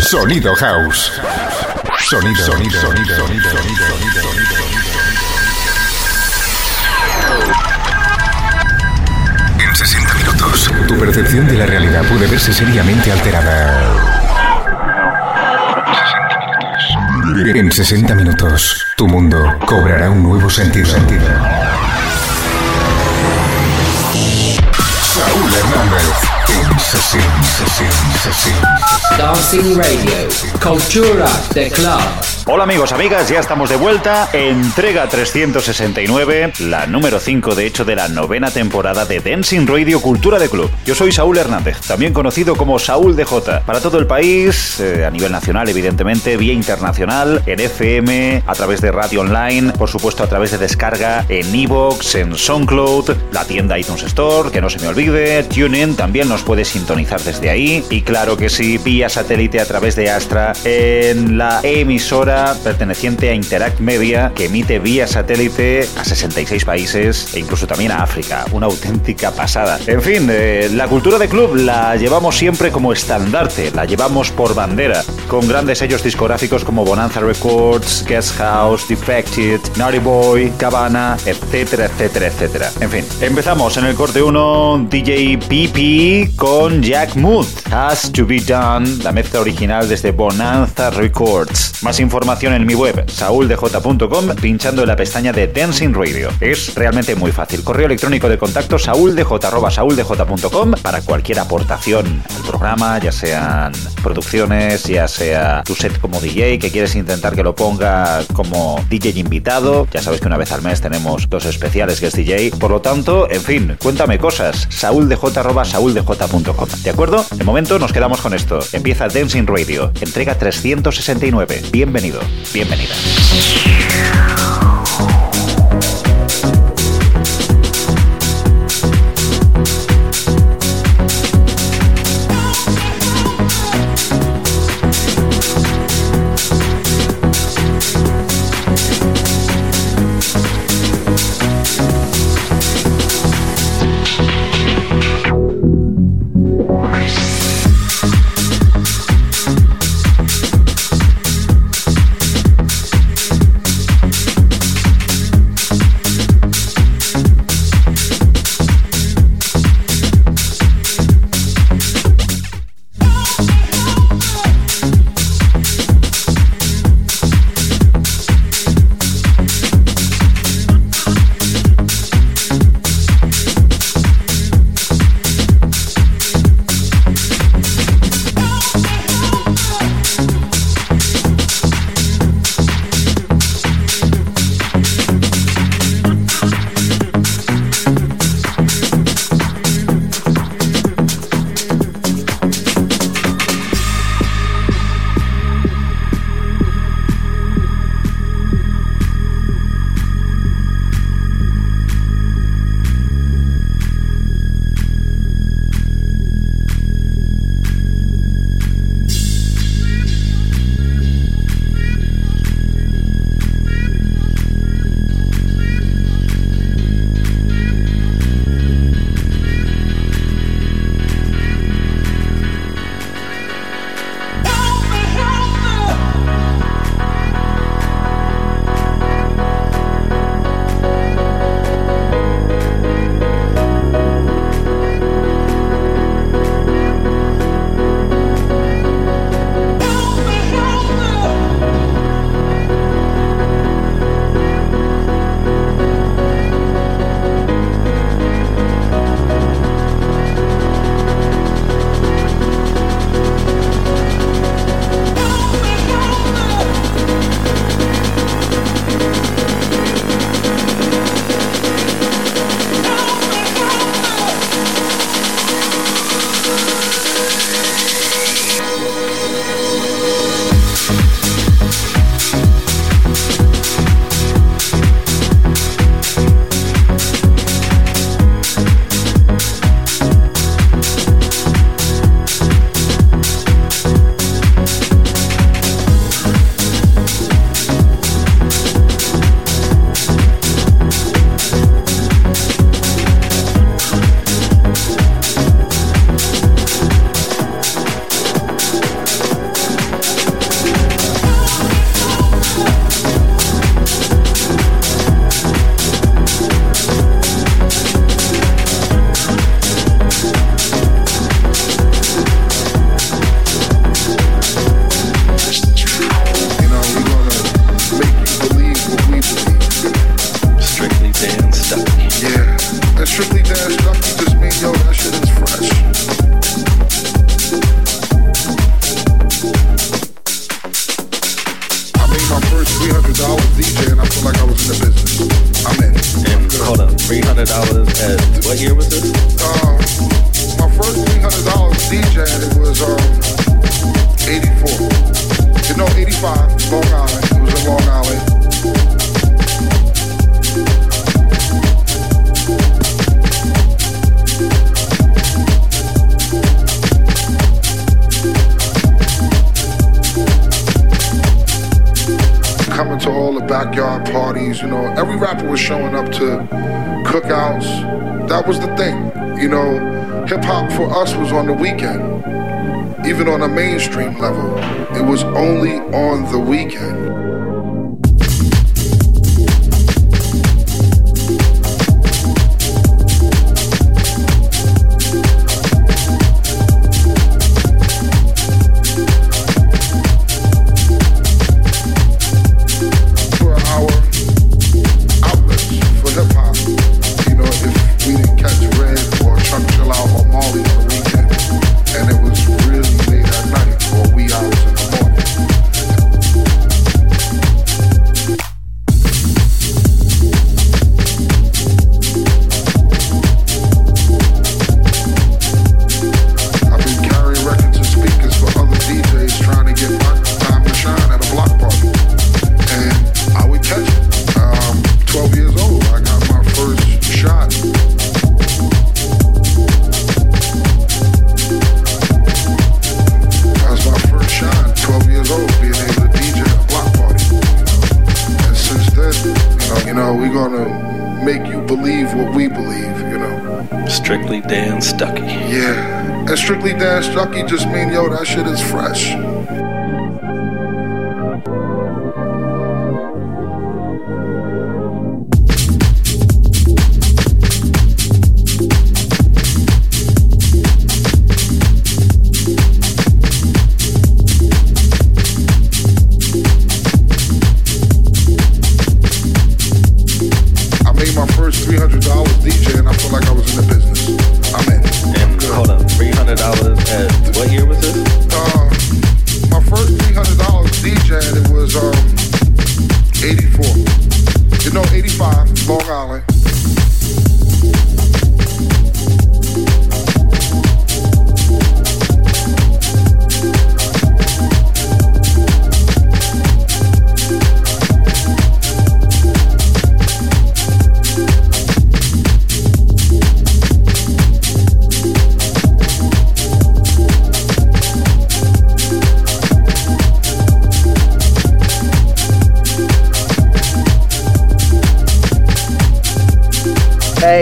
Sonido House. Sonido, sonido, sonido, sonido, sonido, sonido, En 60 minutos, tu percepción de la realidad puede verse seriamente alterada. En 60 minutos, tu mundo cobrará un nuevo sentido. sentido. Saúl Hernández. Sesión, sesión, sesión. Dancing Radio. Cultura de Club. Hola amigos, amigas, ya estamos de vuelta. Entrega 369, la número 5 de hecho de la novena temporada de Dancing Radio Cultura de Club. Yo soy Saúl Hernández, también conocido como Saúl DJ. Para todo el país, eh, a nivel nacional evidentemente, vía internacional, en FM, a través de radio online, por supuesto a través de descarga en Evox, en SoundCloud, la tienda iTunes Store, que no se me olvide, TuneIn también nos puede sintonizar desde ahí y claro que sí, vía satélite a través de Astra en la emisora perteneciente a Interact Media que emite vía satélite a 66 países e incluso también a África. Una auténtica pasada. En fin, eh, la cultura de club la llevamos siempre como estandarte, la llevamos por bandera, con grandes sellos discográficos como Bonanza Records, Guest House, Defected, Naughty Boy, Cabana, etcétera, etcétera, etcétera. En fin, empezamos en el corte 1 DJ PP con Jack Mood. Has to be done, la mezcla original desde Bonanza Records. Más información en mi web, sauldj.com, pinchando en la pestaña de Dancing Radio. Es realmente muy fácil. Correo electrónico de contacto sauldj.sauldj.com para cualquier aportación al programa, ya sean producciones, ya sea tu set como DJ, que quieres intentar que lo ponga como DJ invitado. Ya sabes que una vez al mes tenemos dos especiales que es DJ. Por lo tanto, en fin, cuéntame cosas. sauldj.sauldj.com. ¿De acuerdo? De momento nos quedamos con esto. Empieza Dancing Radio, entrega 369. Bienvenido bienvenida. three hundred dollars what year was this? Um, my first three hundred dollars DJ was um eighty four. You know, eighty five, Long Island. It was in Long Island. Backyard parties, you know, every rapper was showing up to cookouts. That was the thing. You know, hip hop for us was on the weekend. Even on a mainstream level, it was only on the weekend. That shit is fresh.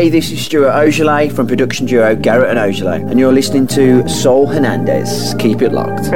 This is Stuart Ojale from production duo Garrett and Ojale, and you're listening to Saul Hernandez. Keep it locked.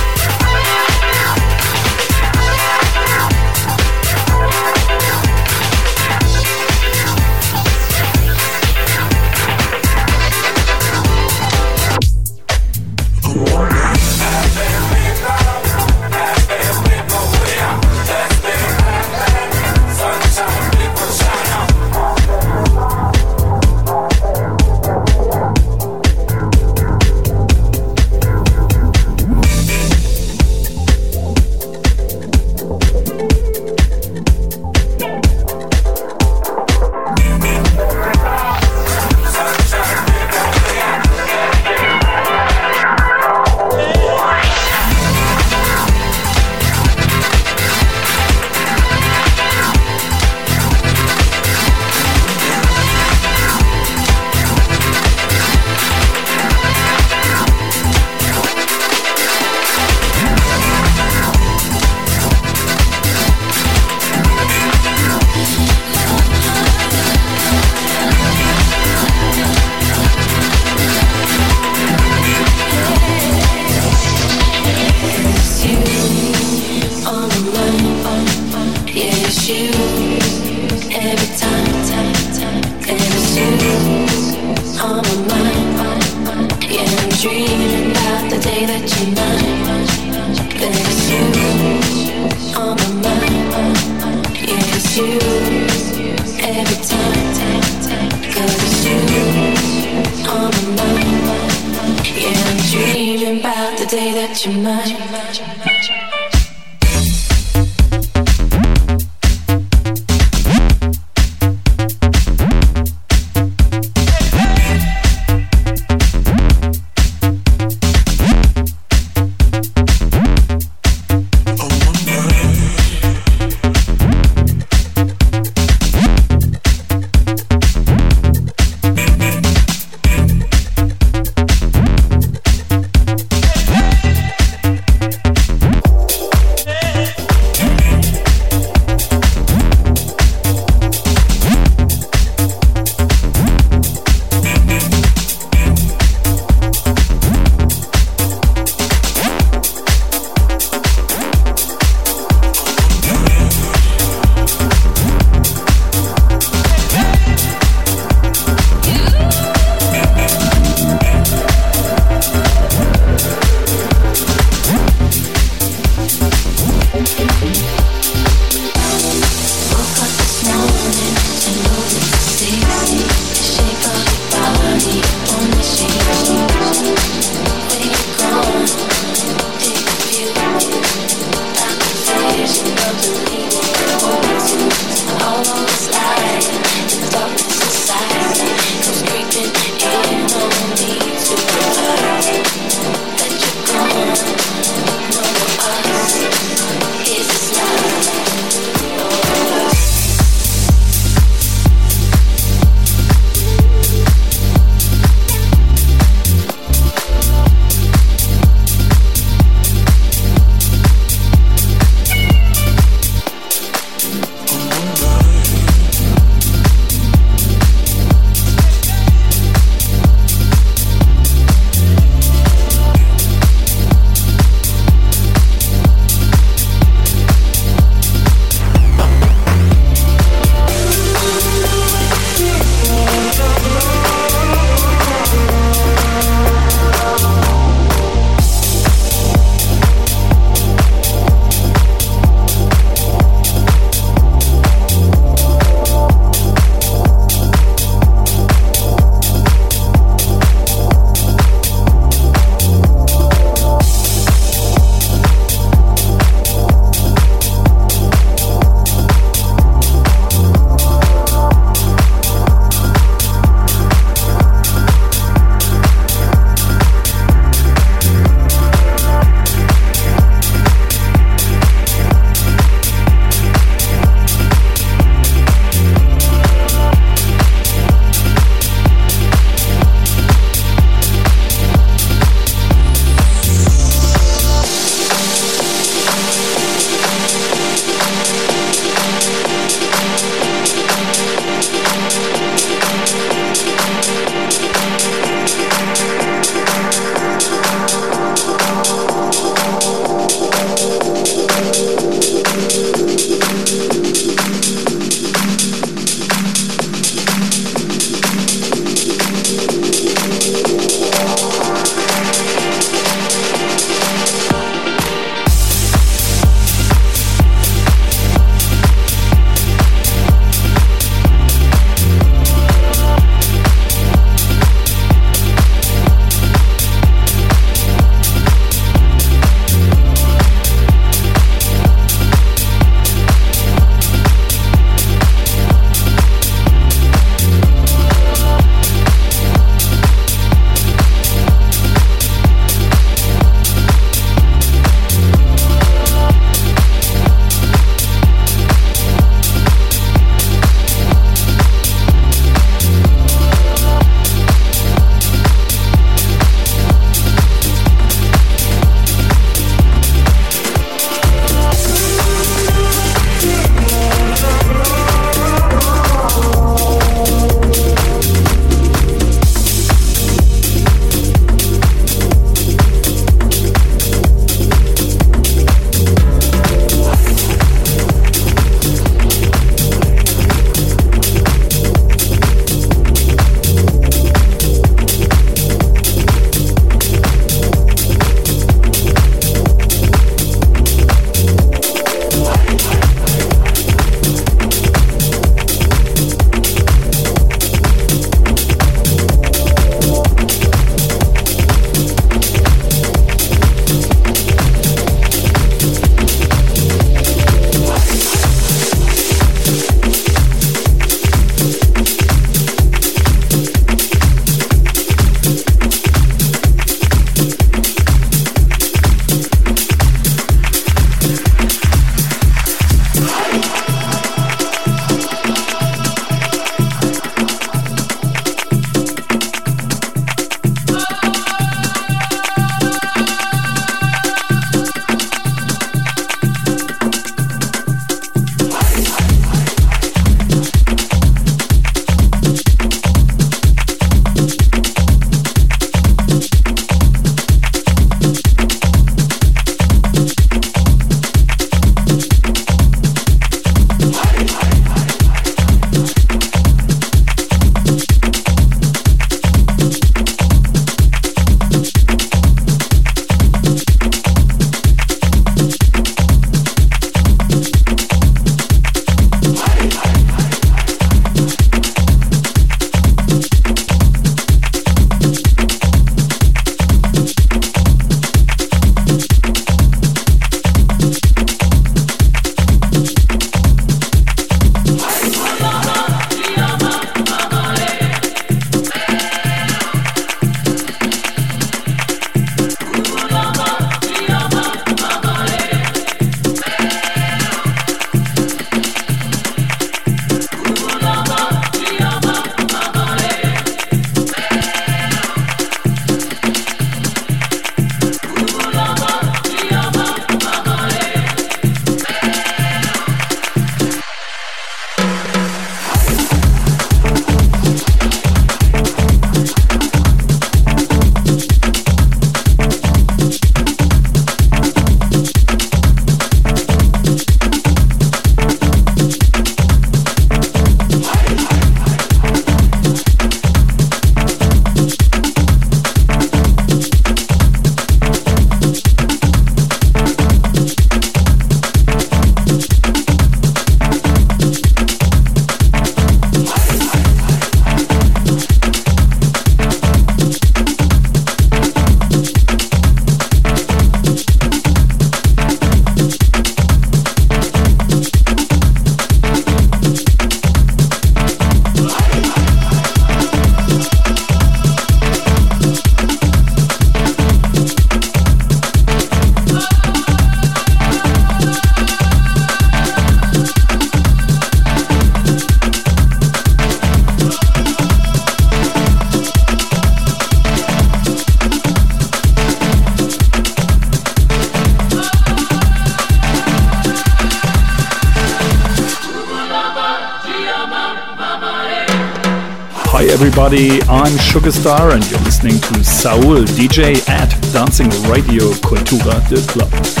Everybody, I'm Sugarstar and you're listening to Saul DJ at Dancing Radio Cultura del Club.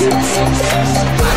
Bye.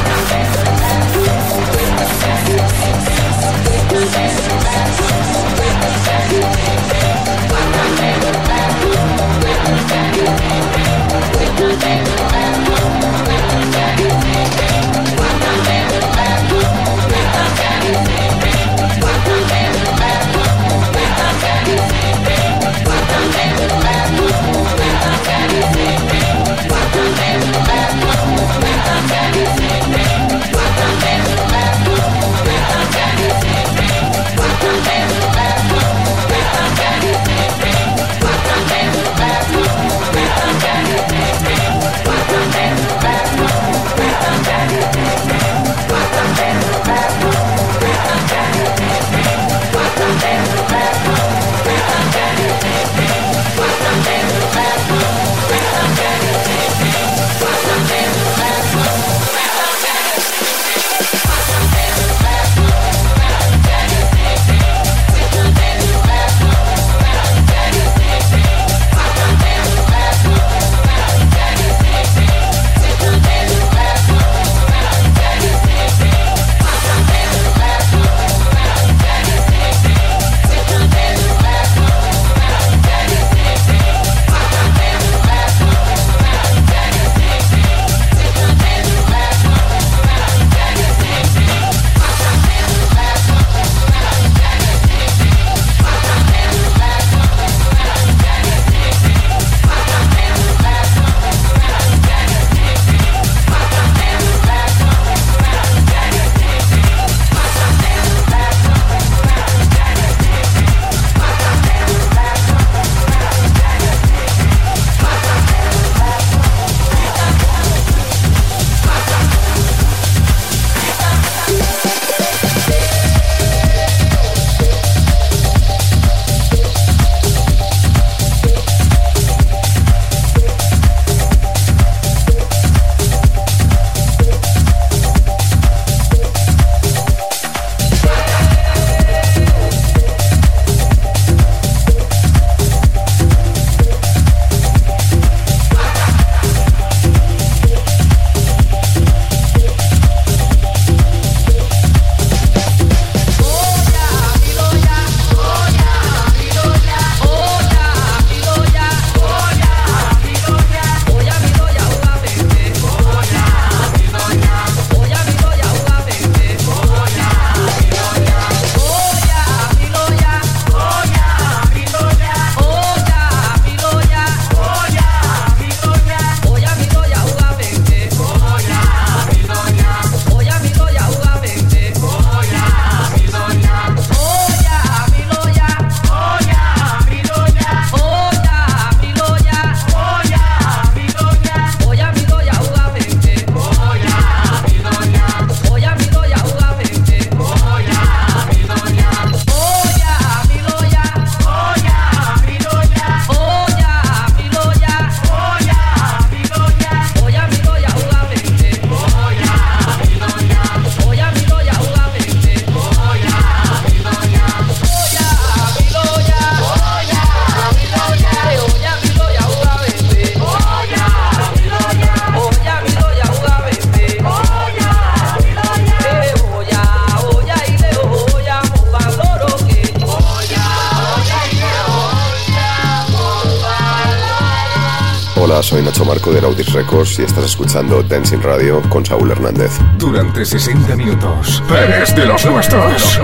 Soy Nacho Marco de Nautis Records y estás escuchando Dancing Radio con Saúl Hernández. Durante 60 minutos, eres. De los nuestros.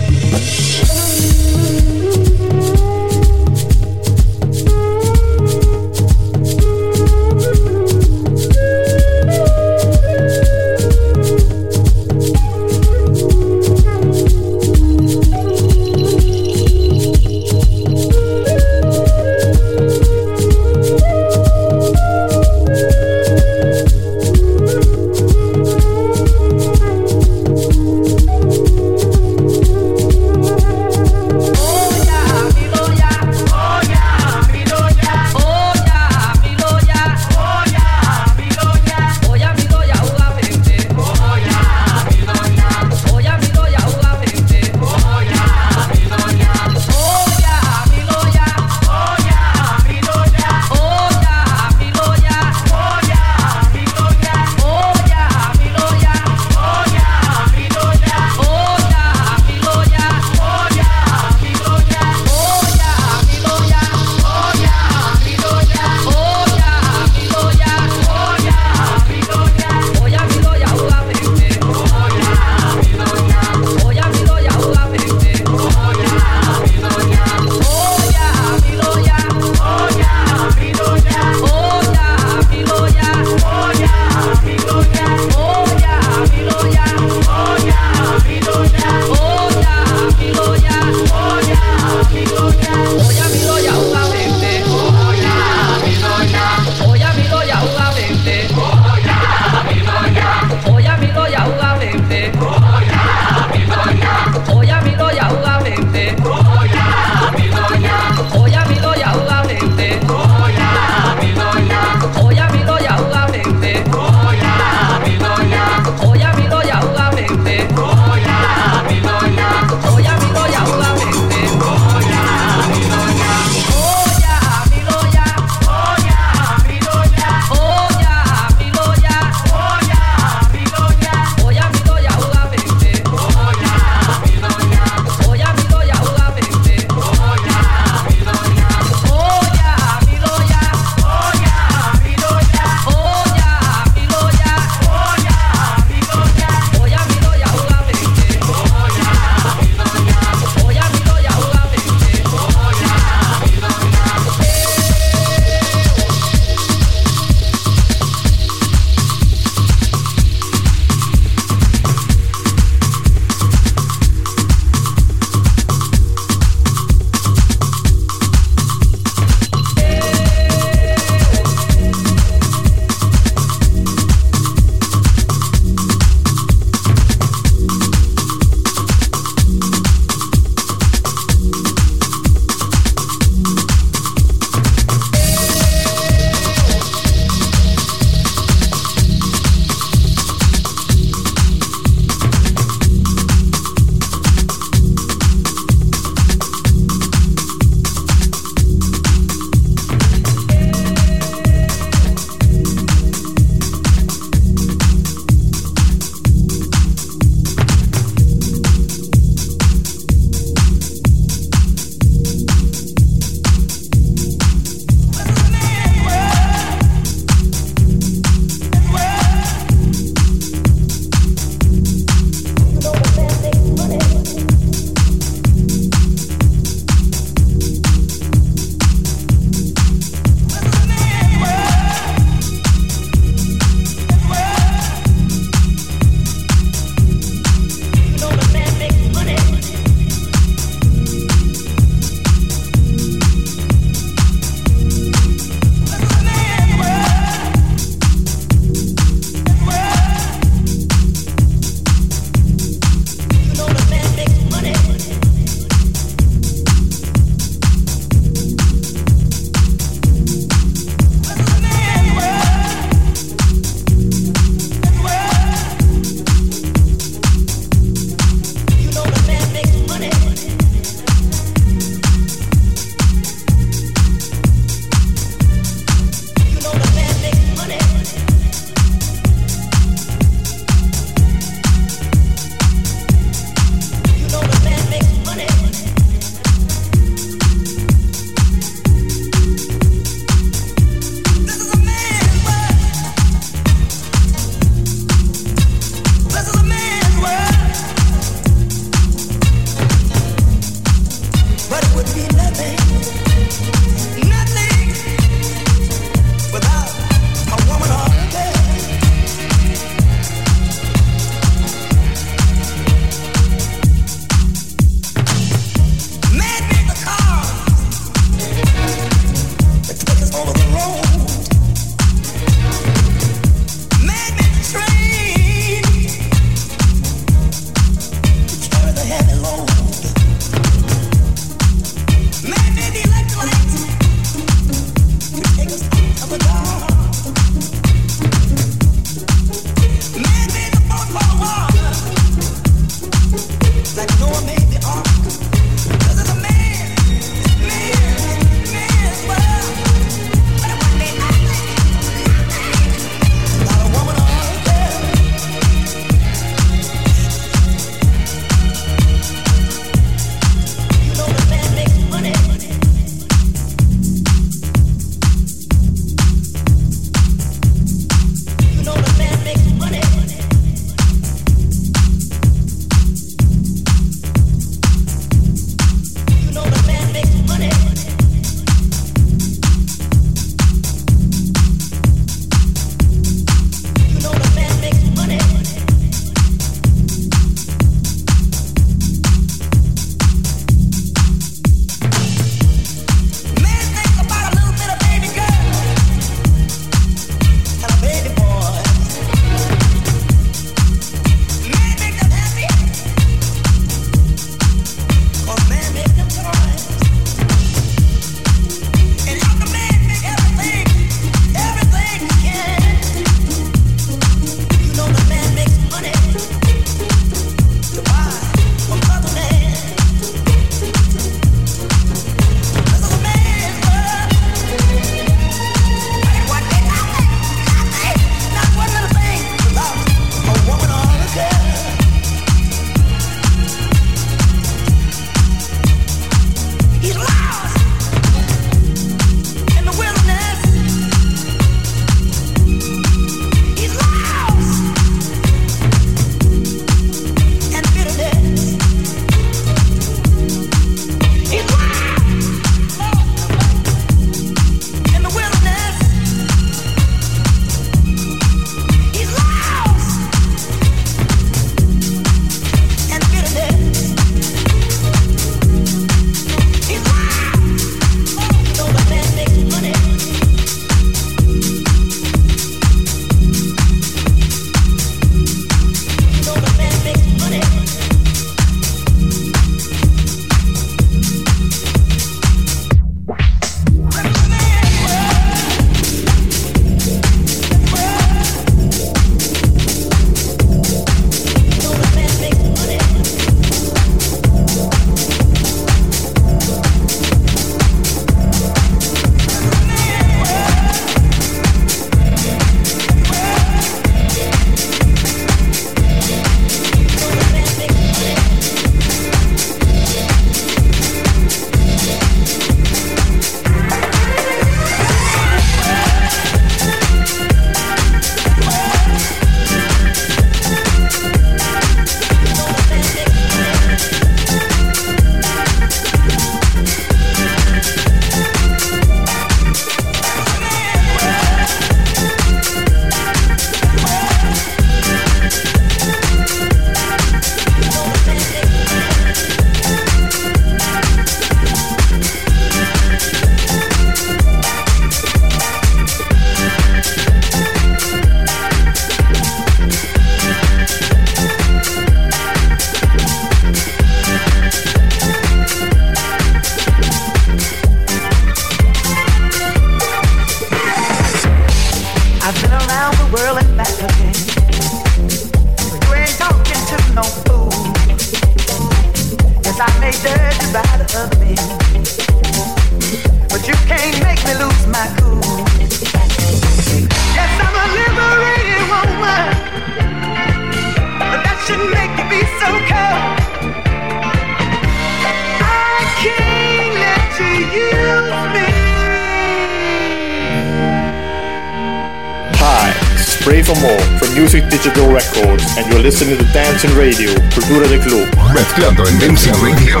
Listening to Dancing Radio, Cultura de Club. Mezclando en Dancing Radio.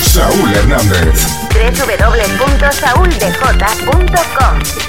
Saúl Hernández. www.sauldj.com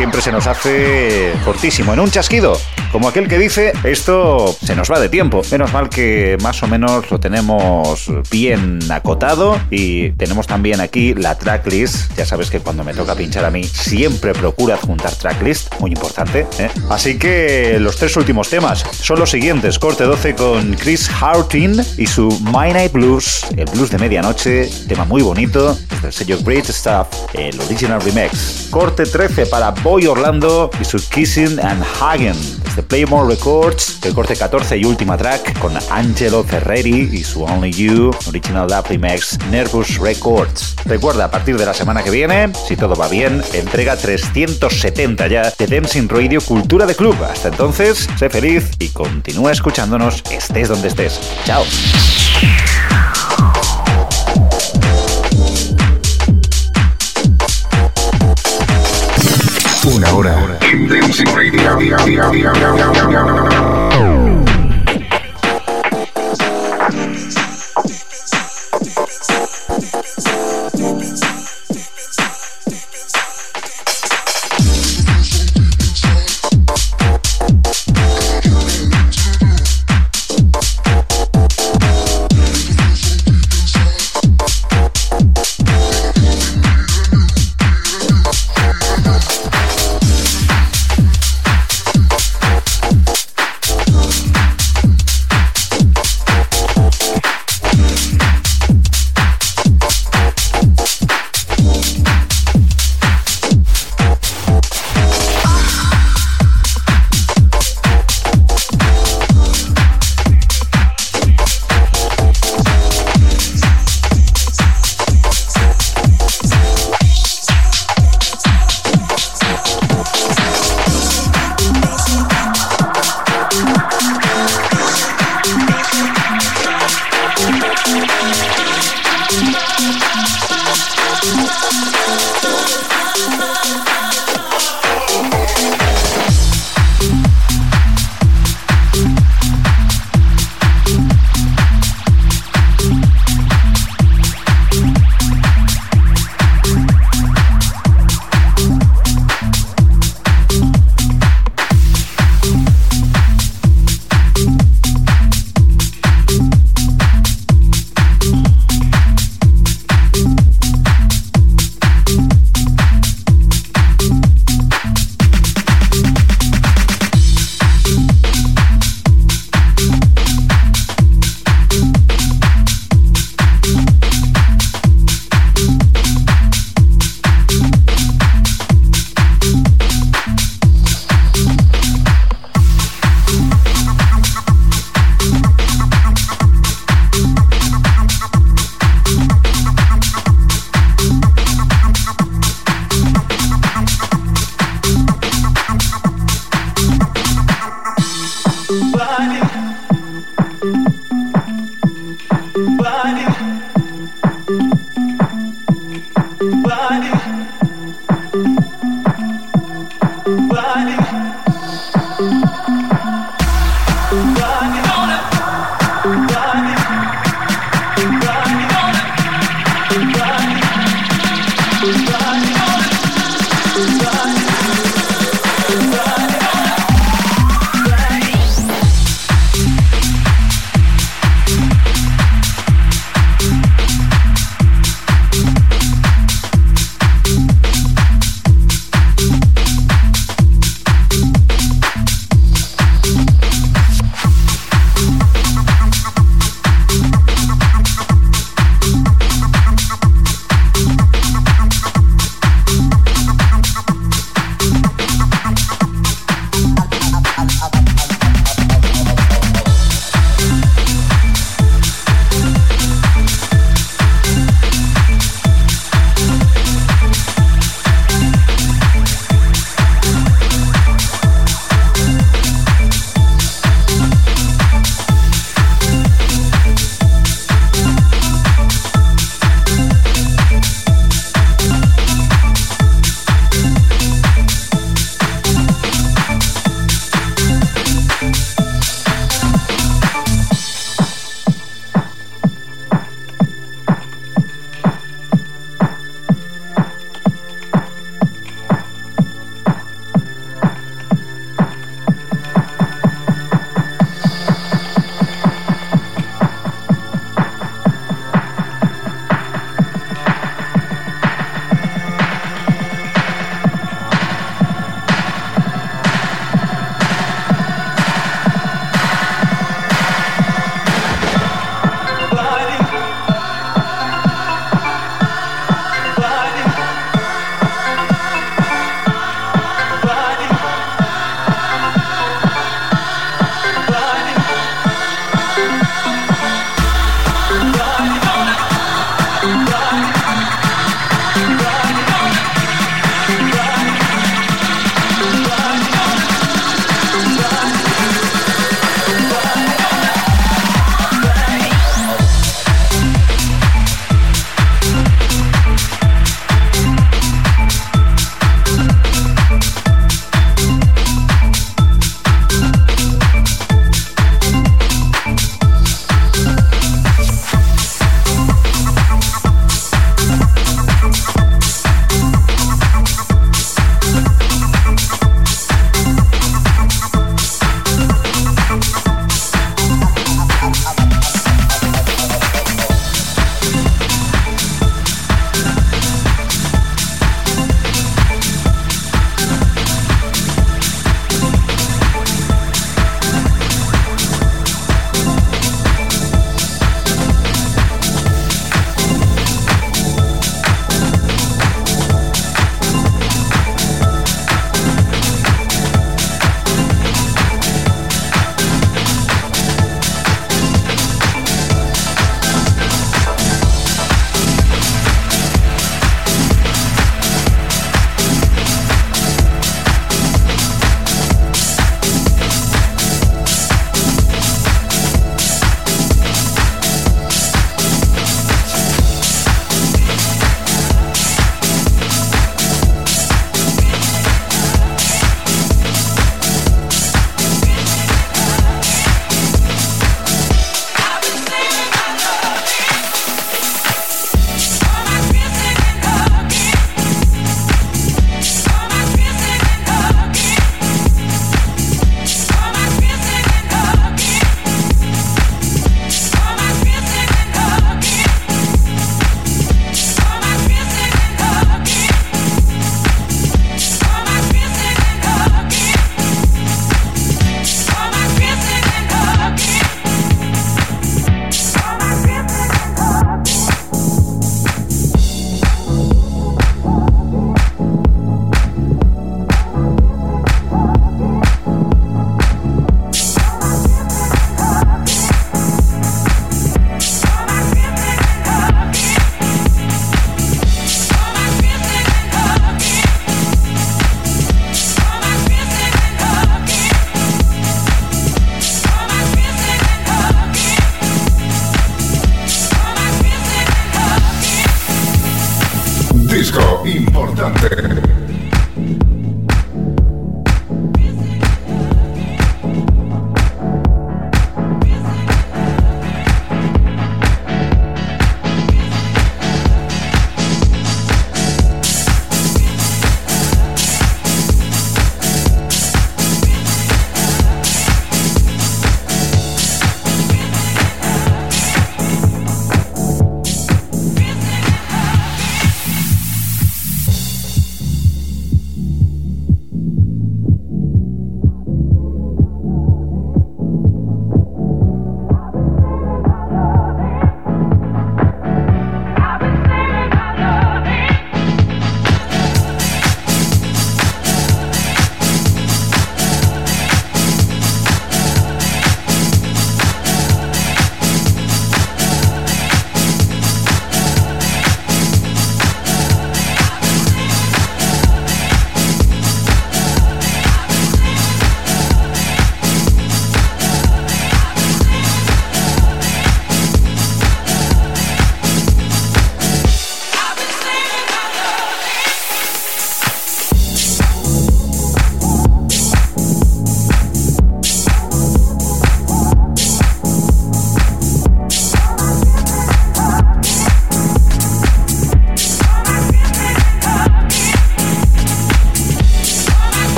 siempre se nos hace cortísimo, en un chasquido, como aquel que dice, esto se nos va de tiempo. Menos mal que más o menos lo tenemos bien acotado y tenemos también aquí la tracklist. Ya sabes que cuando me toca pinchar a mí siempre procuro adjuntar tracklist, muy importante. ¿eh? Así que los tres últimos temas son los siguientes. Corte 12 con Chris Hartin y su My Night Blues, el blues de medianoche, tema muy bonito, del sello Great Stuff, el original remix. Corte 13 para Boy Orlando y su Kissing and Hagen de Playmore Records, el corte 14 y última track con Angelo Ferreri y su Only You, Original Love Max Nervous Records. Recuerda, a partir de la semana que viene, si todo va bien, entrega 370 ya de Dancing Radio Cultura de Club. Hasta entonces, sé feliz y continúa escuchándonos, estés donde estés. Chao. Hora en Dancing Radio.